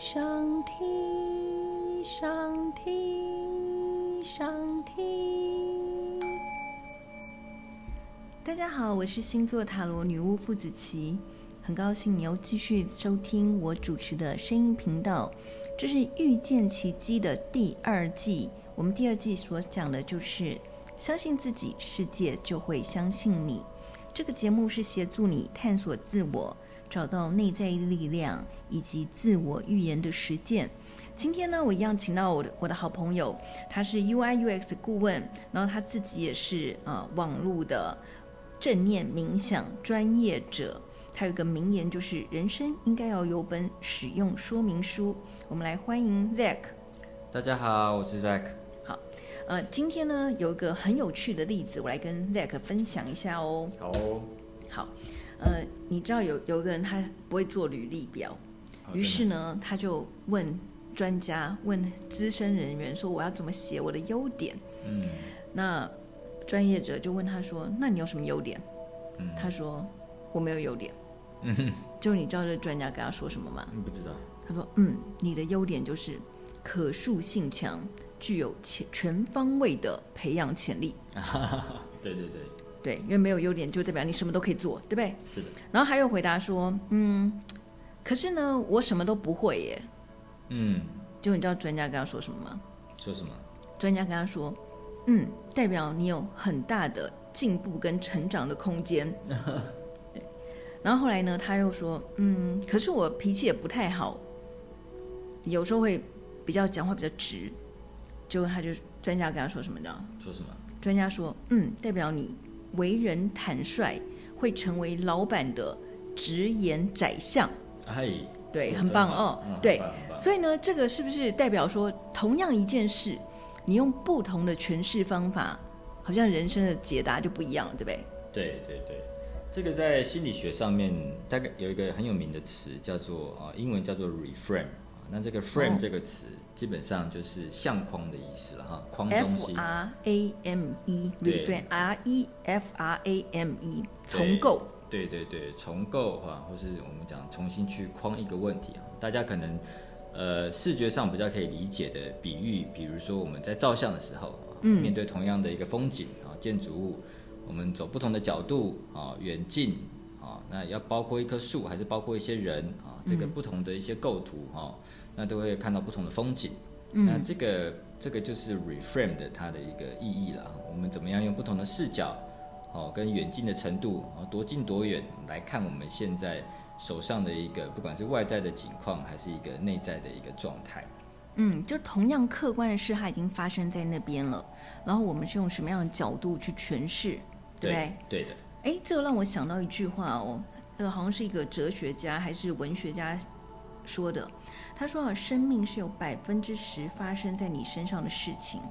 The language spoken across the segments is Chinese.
上听，上听，上听。大家好，我是星座塔罗女巫傅子琪，很高兴你又继续收听我主持的声音频道。这是遇见奇迹的第二季，我们第二季所讲的就是相信自己，世界就会相信你。这个节目是协助你探索自我。找到内在力量以及自我预言的实践。今天呢，我一样请到我的我的好朋友，他是 UI UX 顾问，然后他自己也是呃网络的正念冥想专业者。他有个名言，就是人生应该要有本使用说明书。我们来欢迎 Zack。大家好，我是 Zack。好，呃，今天呢有一个很有趣的例子，我来跟 Zack 分享一下哦。好哦，好。呃，你知道有有个人他不会做履历表，于是呢，他就问专家、问资深人员说：“我要怎么写我的优点？”嗯，那专业者就问他说：“那你有什么优点？”嗯，他说：“我没有优点。”嗯，就你知道这专家跟他说什么吗？不知道。他说：“嗯，你的优点就是可塑性强，具有全全方位的培养潜力。”对对对。对，因为没有优点就代表你什么都可以做，对不对？是的。然后还有回答说，嗯，可是呢，我什么都不会耶。嗯。就你知道专家跟他说什么吗？说什么？专家跟他说，嗯，代表你有很大的进步跟成长的空间。对。然后后来呢，他又说，嗯，可是我脾气也不太好，有时候会比较讲话比较直。就他就专家跟他说什么呢？说什么？专家说，嗯，代表你。为人坦率，会成为老板的直言宰相。哎，对，很棒哦。嗯、对，所以呢，这个是不是代表说，同样一件事，你用不同的诠释方法，好像人生的解答就不一样，对不对？对对对，这个在心理学上面大概有一个很有名的词，叫做啊，英文叫做 reframe。那这个 frame 这个词。哦基本上就是相框的意思了哈，框东西。F R A M E，reframe，R E F R A M E，重构。对对对，重构哈，或是我们讲重新去框一个问题啊。大家可能呃视觉上比较可以理解的比喻，比如说我们在照相的时候，嗯，面对同样的一个风景啊，建筑物，我们走不同的角度啊，远近啊，那要包括一棵树，还是包括一些人啊，这个不同的一些构图哈。那都会看到不同的风景，嗯、那这个这个就是 reframe 的它的一个意义了。我们怎么样用不同的视角，哦，跟远近的程度，哦，多近多远来看我们现在手上的一个，不管是外在的景况，还是一个内在的一个状态。嗯，就同样客观的事，它已经发生在那边了。然后我们是用什么样的角度去诠释，对不对？对的。哎，这个让我想到一句话哦，呃，好像是一个哲学家还是文学家说的。他说啊，生命是有百分之十发生在你身上的事情，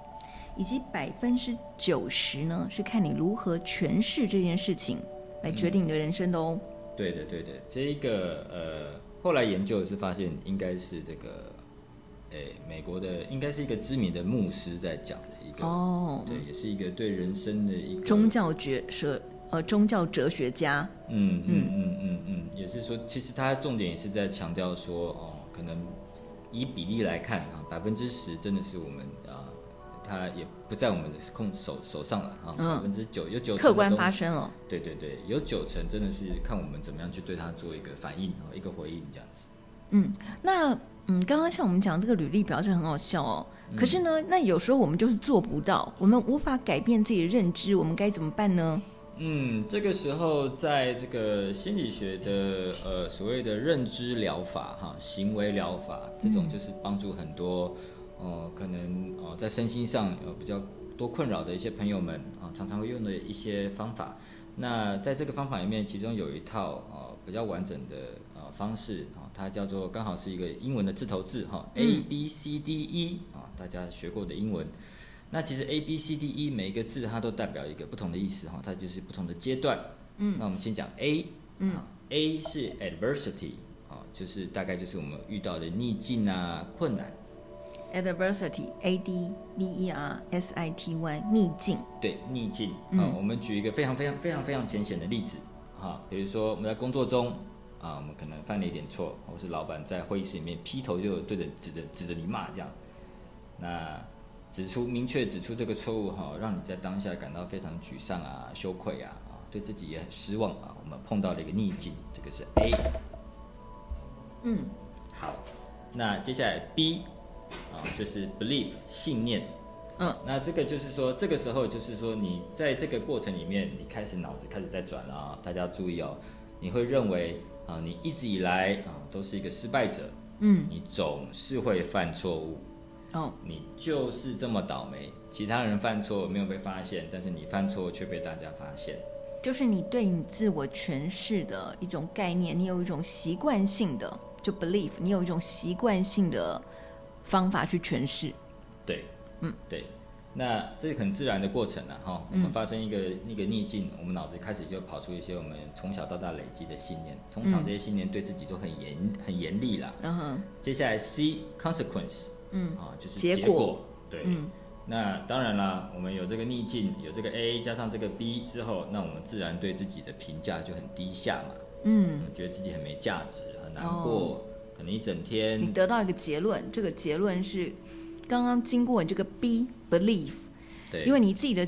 以及百分之九十呢，是看你如何诠释这件事情来决定你的人生的哦。嗯、对的，对的，这一个呃，后来研究是发现应该是这个，诶，美国的应该是一个知名的牧师在讲的一个哦，对，也是一个对人生的一个宗教学说呃宗教哲学家。嗯嗯嗯嗯嗯，也是说，其实他重点也是在强调说哦，可能。以比例来看啊，百分之十真的是我们啊，它也不在我们的控手手上了啊。百分之九有九客观发生了。对对对，有九成真的是看我们怎么样去对它做一个反应啊一个回应这样子。嗯，那嗯，刚刚像我们讲这个履历表是很好笑哦。可是呢，那有时候我们就是做不到，我们无法改变自己的认知，我们该怎么办呢？嗯，这个时候，在这个心理学的呃所谓的认知疗法哈，行为疗法这种就是帮助很多，呃可能呃在身心上有比较多困扰的一些朋友们啊，常常会用的一些方法。那在这个方法里面，其中有一套呃比较完整的呃方式啊，它叫做刚好是一个英文的字头字哈，A B C D E 啊，大家学过的英文。那其实 A B C D E 每一个字它都代表一个不同的意思哈，它就是不同的阶段。嗯，那我们先讲 A，嗯，A 是 adversity 啊，就是大概就是我们遇到的逆境啊、困难。Adversity，A D V E R S I T Y，逆境。对，逆境。嗯，我们举一个非常非常非常非常浅显的例子哈，比如说我们在工作中啊，我们可能犯了一点错，或是老板在会议室里面劈头就对着指着指着你骂这样，那指出明确指出这个错误哈，让你在当下感到非常沮丧啊、羞愧啊，啊，对自己也很失望啊。我们碰到了一个逆境，这个是 A。嗯，好，那接下来 B 啊，就是 believe 信念。嗯，那这个就是说，这个时候就是说，你在这个过程里面，你开始脑子开始在转了啊。大家注意哦，你会认为啊，你一直以来啊都是一个失败者，嗯，你总是会犯错误，哦，你就是这么倒霉。其他人犯错没有被发现，但是你犯错却被大家发现。就是你对你自我诠释的一种概念，你有一种习惯性的就 believe，你有一种习惯性的方法去诠释，对。嗯，对，那这是很自然的过程了哈。我们发生一个那个逆境，我们脑子开始就跑出一些我们从小到大累积的信念。通常这些信念对自己都很严很严厉啦。嗯哼。接下来 C consequence，嗯啊，就是结果。对。嗯那当然啦，我们有这个逆境，有这个 A 加上这个 B 之后，那我们自然对自己的评价就很低下嘛。嗯。觉得自己很没价值，很难过，可能一整天。你得到一个结论，这个结论是。刚刚经过你这个 B belief，对，因为你自己的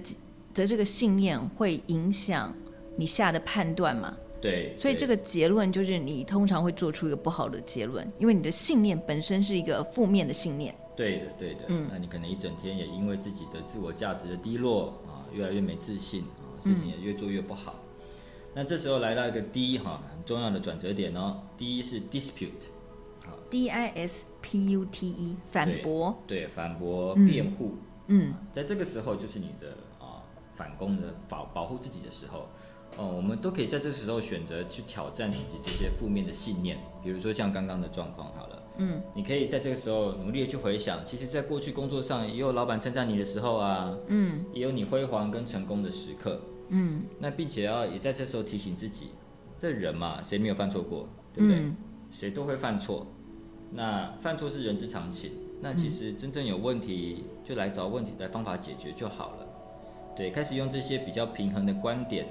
的这个信念会影响你下的判断嘛，对，所以这个结论就是你通常会做出一个不好的结论，因为你的信念本身是一个负面的信念。对的，对的，嗯，那你可能一整天也因为自己的自我价值的低落啊，越来越没自信啊，事情也越做越不好。嗯，那这时候来到一个 D 哈，很重要的转折点哦，第一是 dispute。D I S P U T E 反驳，对，反驳辩护，嗯，在这个时候就是你的啊反攻的保保护自己的时候，哦，我们都可以在这时候选择去挑战自己这些负面的信念，比如说像刚刚的状况好了，嗯，你可以在这个时候努力的去回想，其实在过去工作上也有老板称赞你的时候啊，嗯，也有你辉煌跟成功的时刻，嗯，那并且要也在这时候提醒自己，这人嘛，谁没有犯错过，对不对？嗯，谁都会犯错。那犯错是人之常情，那其实真正有问题就来找问题的方法解决就好了。对，开始用这些比较平衡的观点，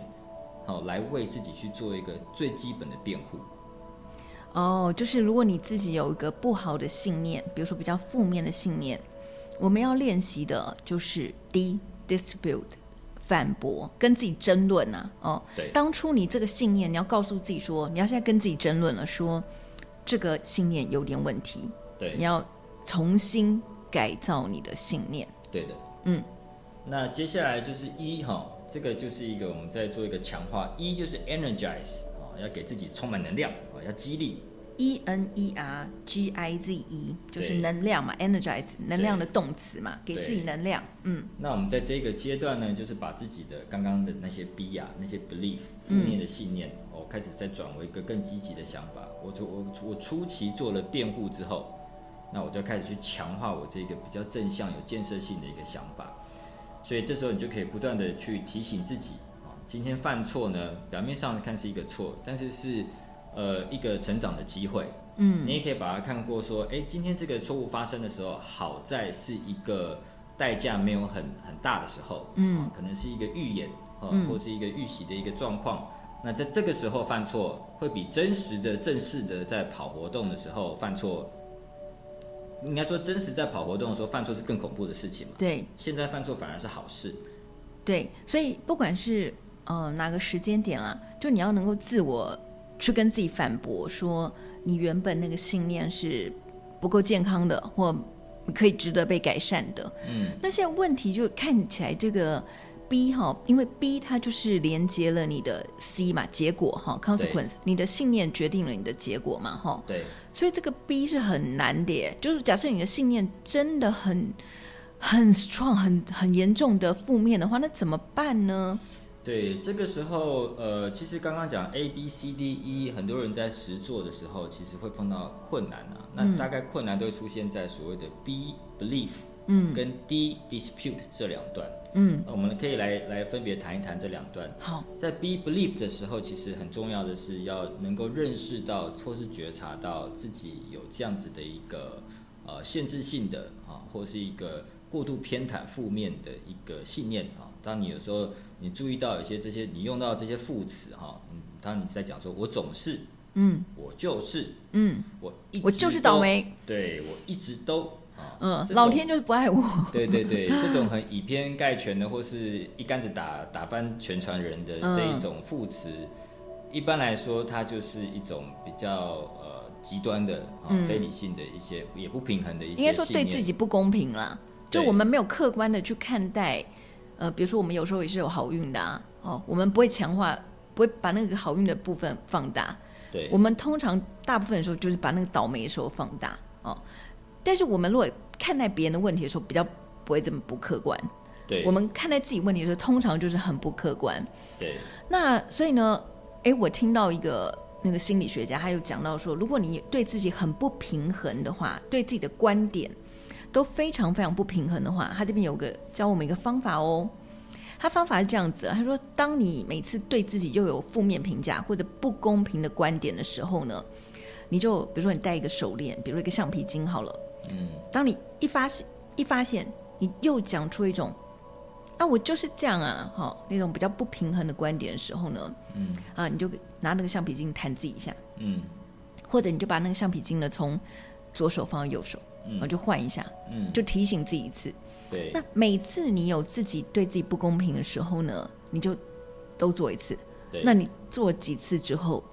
好来为自己去做一个最基本的辩护。哦，就是如果你自己有一个不好的信念，比如说比较负面的信念，我们要练习的就是 D distribute 反驳，跟自己争论啊。哦，对，当初你这个信念，你要告诉自己说，你要现在跟自己争论了，说。这个信念有点问题，对，你要重新改造你的信念。对的，嗯，那接下来就是一哈，这个就是一个我们在做一个强化，一就是 energize 啊，要给自己充满能量啊，要激励。E N E R G I Z E 就是能量嘛，energize 能量的动词嘛，给自己能量。嗯，那我们在这个阶段呢，就是把自己的刚刚的那些 B 啊，那些 belief 负面的信念。嗯开始再转为一个更积极的想法。我我我初期做了辩护之后，那我就开始去强化我这个比较正向、有建设性的一个想法。所以这时候你就可以不断的去提醒自己啊，今天犯错呢，表面上看是一个错，但是是呃一个成长的机会。嗯，你也可以把它看过说，哎，今天这个错误发生的时候，好在是一个代价没有很很大的时候，嗯，可能是一个预演啊，或是一个预习的一个状况。那在这个时候犯错，会比真实的、正式的在跑活动的时候犯错，应该说真实在跑活动的时候犯错是更恐怖的事情嘛？对，现在犯错反而是好事。对，所以不管是呃哪个时间点啦，就你要能够自我去跟自己反驳，说你原本那个信念是不够健康的，或可以值得被改善的。嗯，那现在问题就看起来这个。B 哈，因为 B 它就是连接了你的 C 嘛，结果哈，consequence，你的信念决定了你的结果嘛，哈，对，所以这个 B 是很难的耶，就是假设你的信念真的很很 strong、很很严重的负面的话，那怎么办呢？对，这个时候，呃，其实刚刚讲 A B C D E，很多人在实做的时候，其实会碰到困难啊，那大概困难都会出现在所谓的 B belief，嗯，跟 D dispute 这两段。嗯，我们可以来来分别谈一谈这两段。好，在 be believe 的时候，其实很重要的是要能够认识到或是觉察到自己有这样子的一个呃限制性的啊，或是一个过度偏袒负面的一个信念啊。当你有时候你注意到有些这些你用到这些副词哈，嗯，当你在讲说我总是嗯，我就是，嗯，我一我就是倒霉，对我一直都。嗯，老天就是不爱我。对对对，这种很以偏概全的，或是一竿子打打翻全船人的这一种副词，嗯、一般来说，它就是一种比较呃极端的、嗯、非理性的一些，也不平衡的一些。应该说对自己不公平啦，就我们没有客观的去看待。呃，比如说我们有时候也是有好运的啊，哦，我们不会强化，不会把那个好运的部分放大。对，我们通常大部分的时候就是把那个倒霉的时候放大哦。但是我们如果看待别人的问题的时候，比较不会这么不客观。对，我们看待自己问题的时候，通常就是很不客观。对。那所以呢，哎，我听到一个那个心理学家，他有讲到说，如果你对自己很不平衡的话，对自己的观点都非常非常不平衡的话，他这边有个教我们一个方法哦。他方法是这样子，他说，当你每次对自己又有负面评价或者不公平的观点的时候呢，你就比如说你戴一个手链，比如一个橡皮筋好了。嗯，当你一发现一发现你又讲出一种啊，我就是这样啊，哈，那种比较不平衡的观点的时候呢，嗯，啊，你就拿那个橡皮筋弹自己一下，嗯，或者你就把那个橡皮筋呢从左手放到右手，嗯，然后就换一下，嗯，就提醒自己一次，对。那每次你有自己对自己不公平的时候呢，你就都做一次，对。那你做几次之后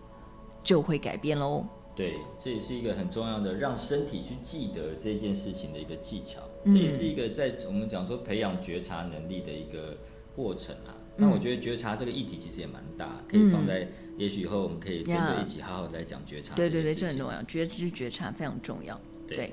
就会改变喽。对，这也是一个很重要的让身体去记得这件事情的一个技巧。嗯、这也是一个在我们讲说培养觉察能力的一个过程啊。那、嗯、我觉得觉察这个议题其实也蛮大，可以放在、嗯、也许以后我们可以真的一起好好来讲觉察。对对对，这很重要，觉知觉察非常重要。对，对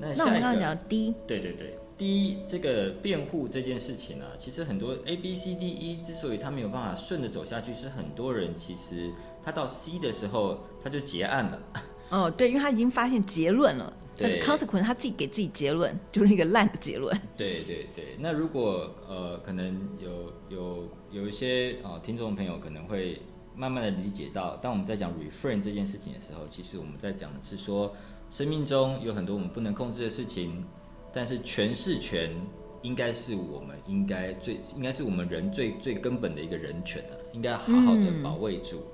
那那我们刚刚讲第一，对对对，第一这个辩护这件事情呢、啊，其实很多 A B C D E 之所以他没有办法顺着走下去，是很多人其实。他到 C 的时候，他就结案了。哦，对，因为他已经发现结论了。对，consequence 他自己给自己结论，就是那个烂的结论。对对对。那如果呃，可能有有有一些呃听众朋友可能会慢慢的理解到，当我们在讲 refrain 这件事情的时候，其实我们在讲的是说，生命中有很多我们不能控制的事情，但是诠释权应该是我们应该最应该是我们人最最根本的一个人权啊，应该好好的保卫住。嗯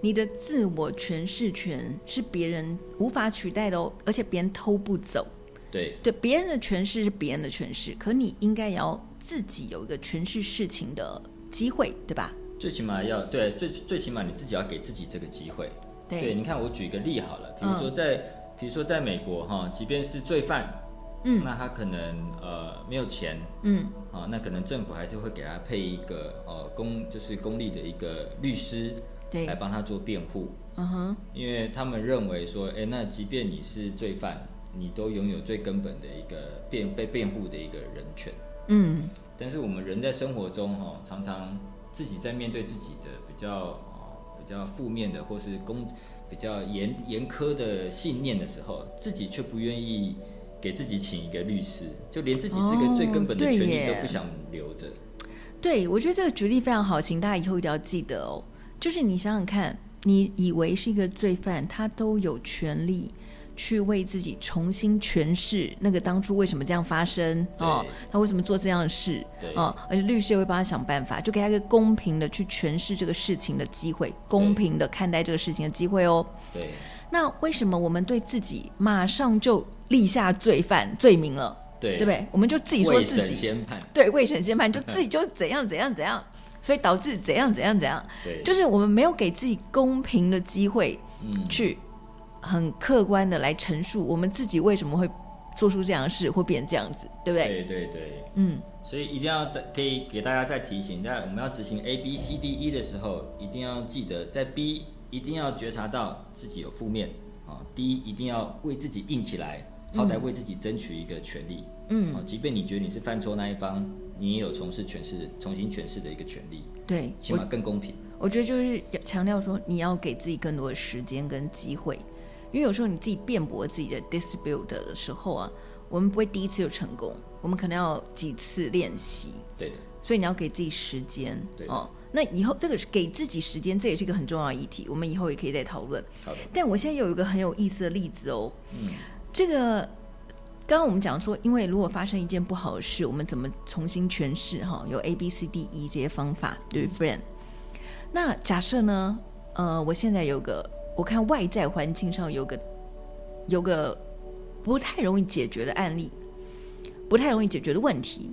你的自我诠释权是别人无法取代的哦，而且别人偷不走。对对，别人的诠释是别人的诠释，可你应该要自己有一个诠释事情的机会，对吧？最起码要对，最最起码你自己要给自己这个机会。对，对，你看我举一个例好了，比如说在，嗯、比如说在美国哈，即便是罪犯，嗯，那他可能呃没有钱，嗯，啊，那可能政府还是会给他配一个呃公就是公立的一个律师。来帮他做辩护，嗯哼，因为他们认为说，哎，那即便你是罪犯，你都拥有最根本的一个辩被辩护的一个人权，嗯。但是我们人在生活中哈，常常自己在面对自己的比较比较负面的或是公比较严严苛的信念的时候，自己却不愿意给自己请一个律师，就连自己这个最根本的权利都不想留着。对，我觉得这个举例非常好，请大家以后一定要记得哦。就是你想想看，你以为是一个罪犯，他都有权利去为自己重新诠释那个当初为什么这样发生哦，他为什么做这样的事哦，而且律师也会帮他想办法，就给他一个公平的去诠释这个事情的机会，公平的看待这个事情的机会哦。对，那为什么我们对自己马上就立下罪犯罪名了？对，对不对？我们就自己说自己先判，对，未审先判，就自己就怎样怎样怎样。所以导致怎样怎样怎样，对，就是我们没有给自己公平的机会，去很客观的来陈述我们自己为什么会做出这样的事，会变成这样子，对不对？对对对，嗯，所以一定要可以给大家再提醒，在我们要执行 A B C D E 的时候，一定要记得在 B 一定要觉察到自己有负面啊，D 一定要为自己硬起来，好歹为自己争取一个权利，嗯，啊，即便你觉得你是犯错那一方。你也有从事诠释、重新诠释的一个权利，对，起码更公平。我，觉得就是要强调说，你要给自己更多的时间跟机会，因为有时候你自己辩驳自己的 dispute 的时候啊，我们不会第一次就成功，我们可能要几次练习。对的，所以你要给自己时间。对哦，那以后这个是给自己时间，这也是一个很重要的议题，我们以后也可以再讨论。好的。但我现在有一个很有意思的例子哦，嗯，这个。刚刚我们讲说，因为如果发生一件不好的事，我们怎么重新诠释？哈，有 A、B、C、D、E 这些方法，对，friend。那假设呢？呃，我现在有个我看外在环境上有个有个不太容易解决的案例，不太容易解决的问题，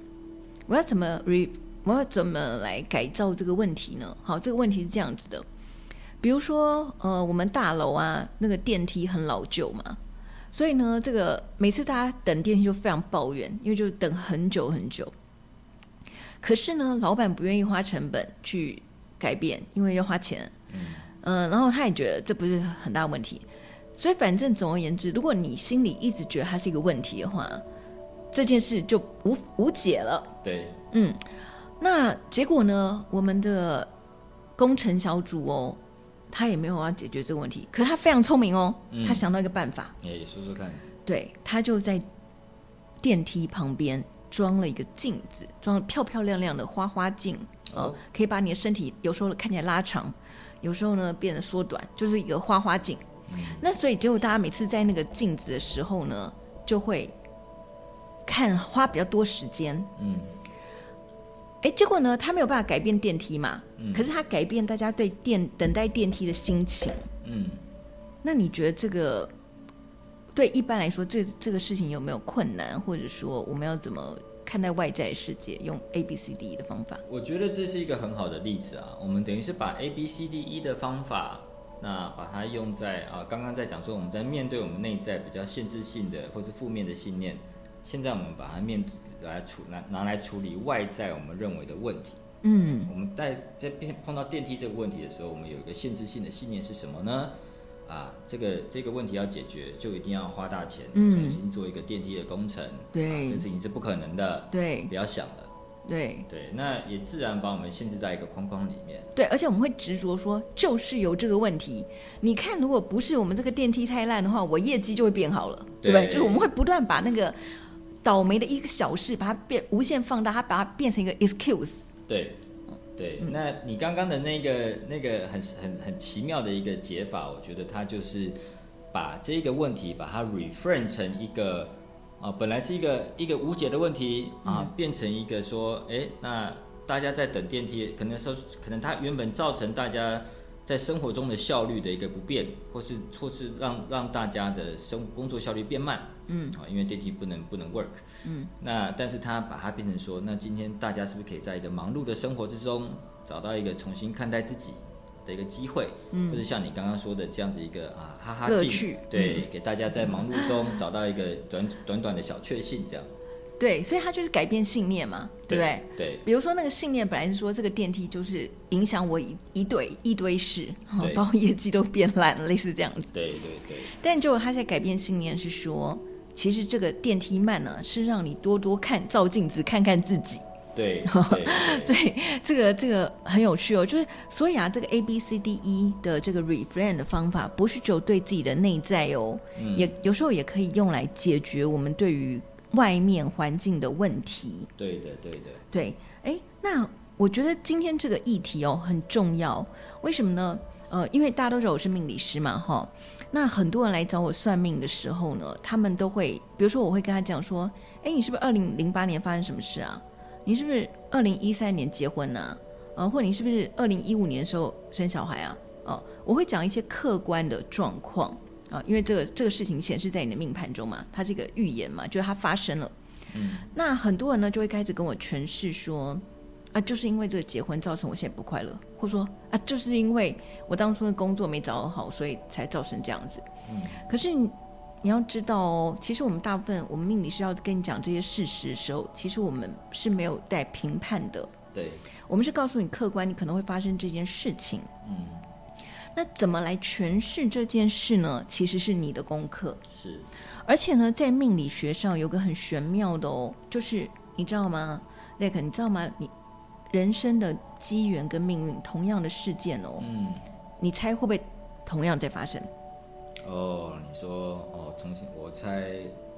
我要怎么 re 我要怎么来改造这个问题呢？好，这个问题是这样子的，比如说呃，我们大楼啊，那个电梯很老旧嘛，所以呢，这个每次大家等电梯就非常抱怨，因为就等很久很久。可是呢，老板不愿意花成本去改变，因为要花钱。嗯，呃，然后他也觉得这不是很大问题，所以反正总而言之，如果你心里一直觉得它是一个问题的话，这件事就无无解了。对，嗯，那结果呢？我们的工程小组哦，他也没有要解决这个问题，可是他非常聪明哦，嗯，他想到一个办法。哎，说说看。对，他就在电梯旁边。装了一个镜子，装了漂漂亮亮的花花镜，呃、哦，可以把你的身体有时候看起来拉长，有时候呢变得缩短，就是一个花花镜。嗯、那所以结果大家每次在那个镜子的时候呢，就会看花比较多时间。嗯，哎，结果呢，他没有办法改变电梯嘛，嗯、可是他改变大家对电等待电梯的心情。嗯，那你觉得这个？对一般来说，这这个事情有没有困难，或者说我们要怎么看待外在世界？用 A B C D E 的方法，我觉得这是一个很好的例子啊。我们等于是把 A B C D E 的方法，那把它用在啊，刚刚在讲说我们在面对我们内在比较限制性的或是负面的信念，现在我们把它面来处拿拿来处理外在我们认为的问题。嗯，我们在在变碰到电梯这个问题的时候，我们有一个限制性的信念是什么呢？啊，这个这个问题要解决，就一定要花大钱，嗯、重新做一个电梯的工程。对，啊、这事情是不可能的。对，不要想了。对对，那也自然把我们限制在一个框框里面。对，而且我们会执着说，就是有这个问题。你看，如果不是我们这个电梯太烂的话，我业绩就会变好了，对不对？就是我们会不断把那个倒霉的一个小事，把它变无限放大，它把它变成一个 excuse。对。对，那你刚刚的那个那个很很很奇妙的一个解法，我觉得它就是把这个问题把它 reframe 成一个啊，本来是一个一个无解的问题啊，嗯、变成一个说，哎，那大家在等电梯，可能说可能它原本造成大家在生活中的效率的一个不便，或是或是让让大家的生工作效率变慢，嗯，啊，因为电梯不能不能 work。嗯，那但是他把它变成说，那今天大家是不是可以在一个忙碌的生活之中，找到一个重新看待自己的一个机会？嗯，或者像你刚刚说的这样子一个啊哈哈乐趣，对，嗯、给大家在忙碌中找到一个短短短的小确幸，这样。对，所以他就是改变信念嘛，对不对？对。比如说那个信念本来是说这个电梯就是影响我一一堆一堆事，对把我业绩都变烂了，类似这样子。对对对。但结果他在改变信念是说。其实这个电梯慢呢，是让你多多看照镜子，看看自己。对，对所以这个这个很有趣哦。就是所以啊，这个 A B C D E 的这个 reframe 的方法，不是只有对自己的内在哦，嗯、也有时候也可以用来解决我们对于外面环境的问题。对的，对的。对，哎，那我觉得今天这个议题哦很重要，为什么呢？呃，因为大家都知道我是命理师嘛，哈。那很多人来找我算命的时候呢，他们都会，比如说我会跟他讲说，哎，你是不是二零零八年发生什么事啊？你是不是二零一三年结婚呢？啊，或者你是不是二零一五年的时候生小孩啊？哦，我会讲一些客观的状况啊，因为这个这个事情显示在你的命盘中嘛，它是一个预言嘛，就是它发生了。嗯。那很多人呢就会开始跟我诠释说。啊，就是因为这个结婚造成我现在不快乐，或者说啊，就是因为我当初的工作没找好，所以才造成这样子。嗯，可是你，你要知道哦，其实我们大部分我们命理师要跟你讲这些事实的时候，其实我们是没有带评判的。对，我们是告诉你客观，你可能会发生这件事情。嗯，那怎么来诠释这件事呢？其实是你的功课。是，而且呢，在命理学上有个很玄妙的哦，就是你知道吗？那个你知道吗？你。人生的机缘跟命运，同样的事件哦，嗯，你猜会不会同样在发生？哦，你说哦，重新我猜，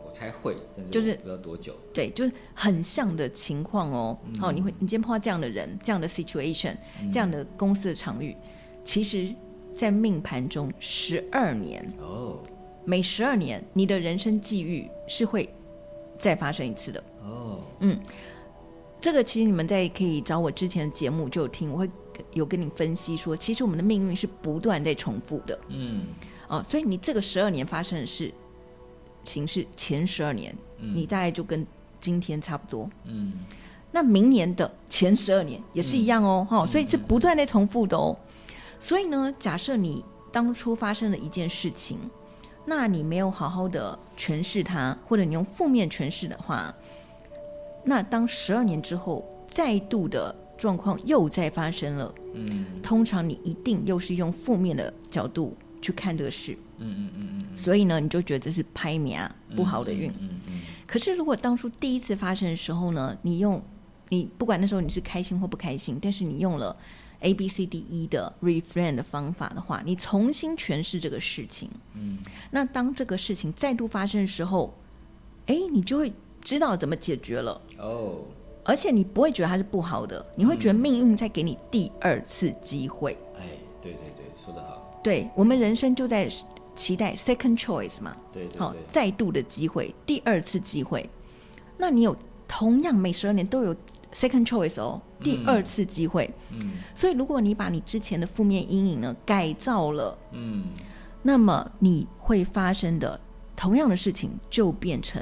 我猜会，但是不知道多久。就是、对，就是很像的情况哦。嗯、哦，你会，你今天碰到这样的人，这样的 situation，、嗯、这样的公司的场域，其实，在命盘中十二年哦，每十二年，你的人生际遇是会再发生一次的哦。嗯。这个其实你们在可以找我之前的节目就有听，我会有跟你分析说，其实我们的命运是不断在重复的。嗯，哦，所以你这个十二年发生的事情是前十二年，嗯你大概就跟今天差不多。嗯那明年的前十二年也是一样哦，哈、嗯所以是不断在重复的哦。所以呢，假设你当初发生了一件事情，那你没有好好的诠释它，或者你用负面诠释的话，那当十二年之后再度的状况又再发生了，嗯。通常你一定又是用负面的角度去看这个事，嗯嗯嗯嗯，所以呢，你就觉得这是拍名啊不好的运。嗯嗯可是，如果当初第一次发生的时候呢，你用你不管那时候你是开心或不开心，但是你用了 A B C D E 的 reframe 的方法的话，你重新诠释这个事情，嗯。那当这个事情再度发生的时候，哎，你就会知道怎么解决了，哦，而且你不会觉得它是不好的，你会觉得命运在给你第二次机会。哎，对对对，说得好，对我们人生就在期待 second choice 嘛，对对对对，，再度的机会，第二次机会。那你有同样每十二年都有 second choice 哦，第二次机会。嗯。所以如果你把你之前的负面阴影呢改造了，嗯。那么你会发生的同样的事情就变成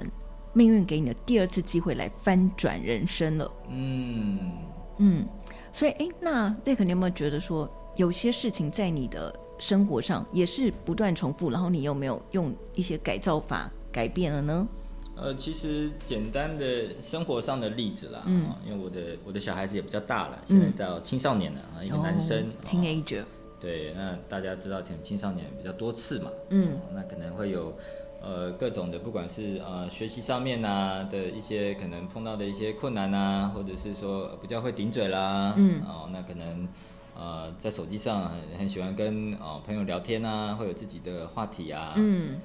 命运给你的第二次机会来翻转人生了。嗯，嗯，所以哎，那 Zack，你有没有觉得说有些事情在你的生活上也是不断重复，然后你有没有用一些改造法改变了呢？呃，其实简单的生活上的例子啦，嗯。哦因为我的我的小孩子也比较大了，现在到青少年了啊，一个男生哦哦。Teenager，对，那大家知道，前青少年比较多次嘛，嗯。哦那可能会有呃各种的，不管是呃学习上面啊的一些可能碰到的一些困难啊，或者是说呃比较会顶嘴啦，嗯。哦，那可能呃在手机上很很喜欢跟哦朋友聊天啊，会有自己的话题啊，嗯。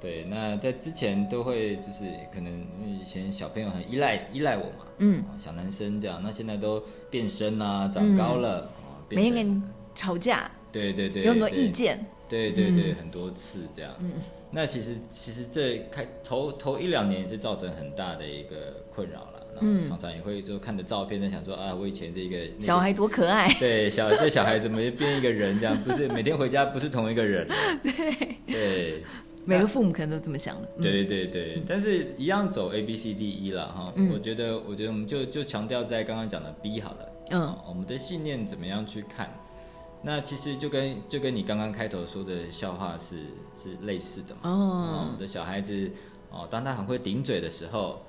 对，那在之前都会就是可能以前小朋友很依赖依赖我嘛，嗯，哦小男生这样，那现在都变身啦、长高了，每天跟你吵架，对对对，有没有意见，对对对，很多次这样。嗯那其实其实这开头头一两年也是造成很大的一个困扰了。嗯然后常常也会就看着照片在想说啊，我以前这个、那个、小孩多可爱，对小这小孩怎么变一个人这样？不是每天回家不是同一个人 了。对对每个父母可能都这么想的。嗯对对对，但是一样走 A B C D E 了哈。嗯我觉得我觉得我们就就强调在刚刚讲的 B 好了。嗯哦我们的信念怎么样去看？那其实就跟就跟你刚刚开头说的笑话是是类似的嘛。哦，哦我们的小孩子哦，当他很会顶嘴的时候，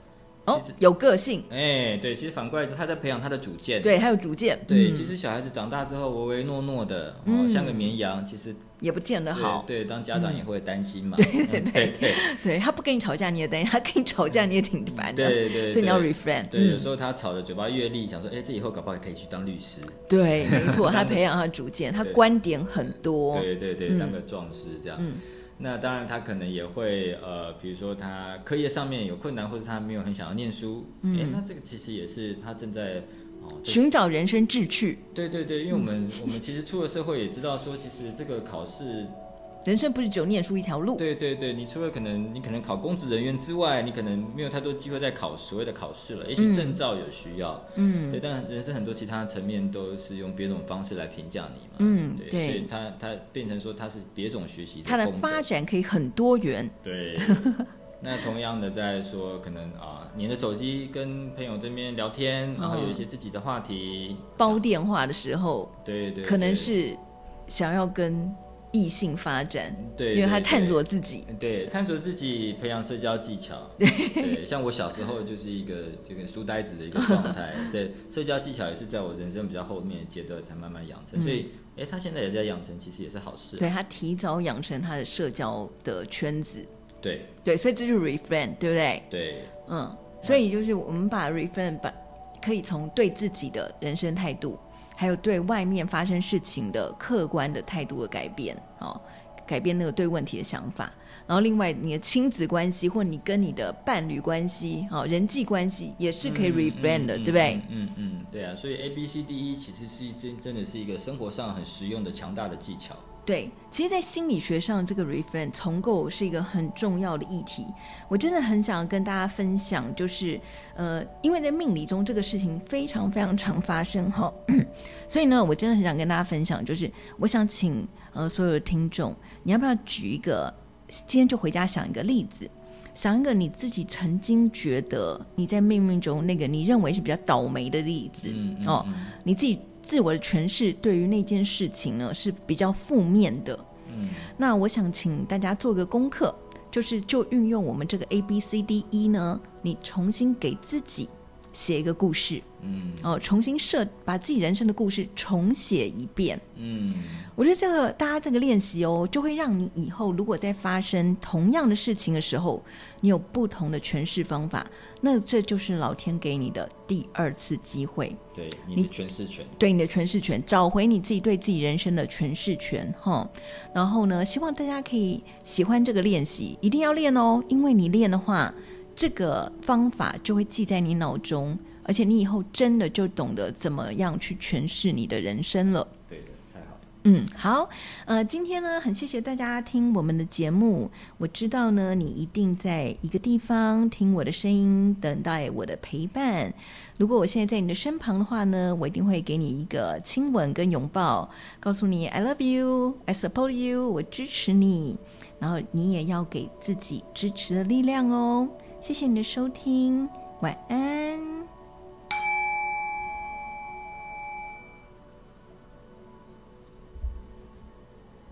哦有个性，哎，对，其实反过来他在培养他的主见。对，还有主见，对，嗯其实小孩子长大之后唯唯诺诺的，哦，嗯像个绵羊，其实也不见得好。对，对，当家长也会担心嘛。对对对对 他不跟你吵架，你也担心；他跟你吵架，你也挺烦的。对对，所以你要 refrain。对，有嗯时候他吵的嘴巴越利，想说，哎，这以后搞不好可以去当律师。对，没错，他培养他的主见，他对观点很多。对对对，嗯当个壮士这样。嗯那当然，他可能也会呃，比如说他课业上面有困难，或者他没有很想要念书，嗯。哎、那这个其实也是他正在哦，寻找人生志趣，对对对，因为我们、我们其实出了社会也知道说，其实这个考试，人生不是只有念书一条路。对对对，你除了可能你可能考公职人员之外，你可能没有太多机会再考所谓的考试了，也许证照有需要，嗯。对，但人生很多其他层面都是用别种方式来评价你嘛，嗯对所以他他变成说他是别种学习的他的发展可以很多元。对，那同样的在说，可能啊，你的手机跟朋友这边聊天，然后有一些自己的话题，煲电话的时候，对对对，可能是想要跟异性发展，对，因为他探索自己。对，探索自己，培养社交技巧。对，像我小时候就是一个这个书呆子的一个状态。对，社交技巧也是在我人生比较后面的阶段才慢慢养成。所以，哎，他现在也在养成，其实也是好事。嗯对他提早养成他的社交的圈子。对对，所以这就是 refrain，对不对？对嗯，所以就是我们把 refrain 把可以从对自己的人生态度，还有对外面发生事情的客观的态度的改变，哦，改变那个对问题的想法。然后另外你的亲子关系或你跟你的伴侣关系，哦，人际关系也是可以 refrain 的，嗯嗯对不对？嗯嗯，嗯对啊，所以 A B C D E 其实是真真的是一个生活上很实用的强大的技巧。对，其实，在心理学上，这个 reframe 重构是一个很重要的议题。我真的很想跟大家分享，就是呃，因为在命理中这个事情非常非常常发生哈，所以呢，我真的很想跟大家分享，就是我想请呃所有的听众，你要不要举一个，今天就回家想一个例子，想一个你自己曾经觉得你在命运中那个你认为是比较倒霉的例子，嗯嗯嗯哦，你自己。自我的诠释对于那件事情呢是比较负面的。嗯，那我想请大家做个功课，就是就运用我们这个 A B C D E 呢，你重新给自己写一个故事。嗯，哦，重新设把自己人生的故事重写一遍。嗯。我觉得这个大家这个练习哦，就会让你以后如果在发生同样的事情的时候，你有不同的诠释方法，那这就是老天给你的第二次机会。对，你的诠释权，对你的诠释权，找回你自己对自己人生的诠释权哈。然后呢，希望大家可以喜欢这个练习，一定要练哦，因为你练的话，这个方法就会记在你脑中，而且你以后真的就懂得怎么样去诠释你的人生了。嗯，好，呃，今天呢，很谢谢大家听我们的节目。我知道呢，你一定在一个地方听我的声音，等待我的陪伴。如果我现在在你的身旁的话呢，我一定会给你一个亲吻跟拥抱，告诉你 I love you, I support you，我支持你。然后你也要给自己支持的力量哦。谢谢你的收听，晚安。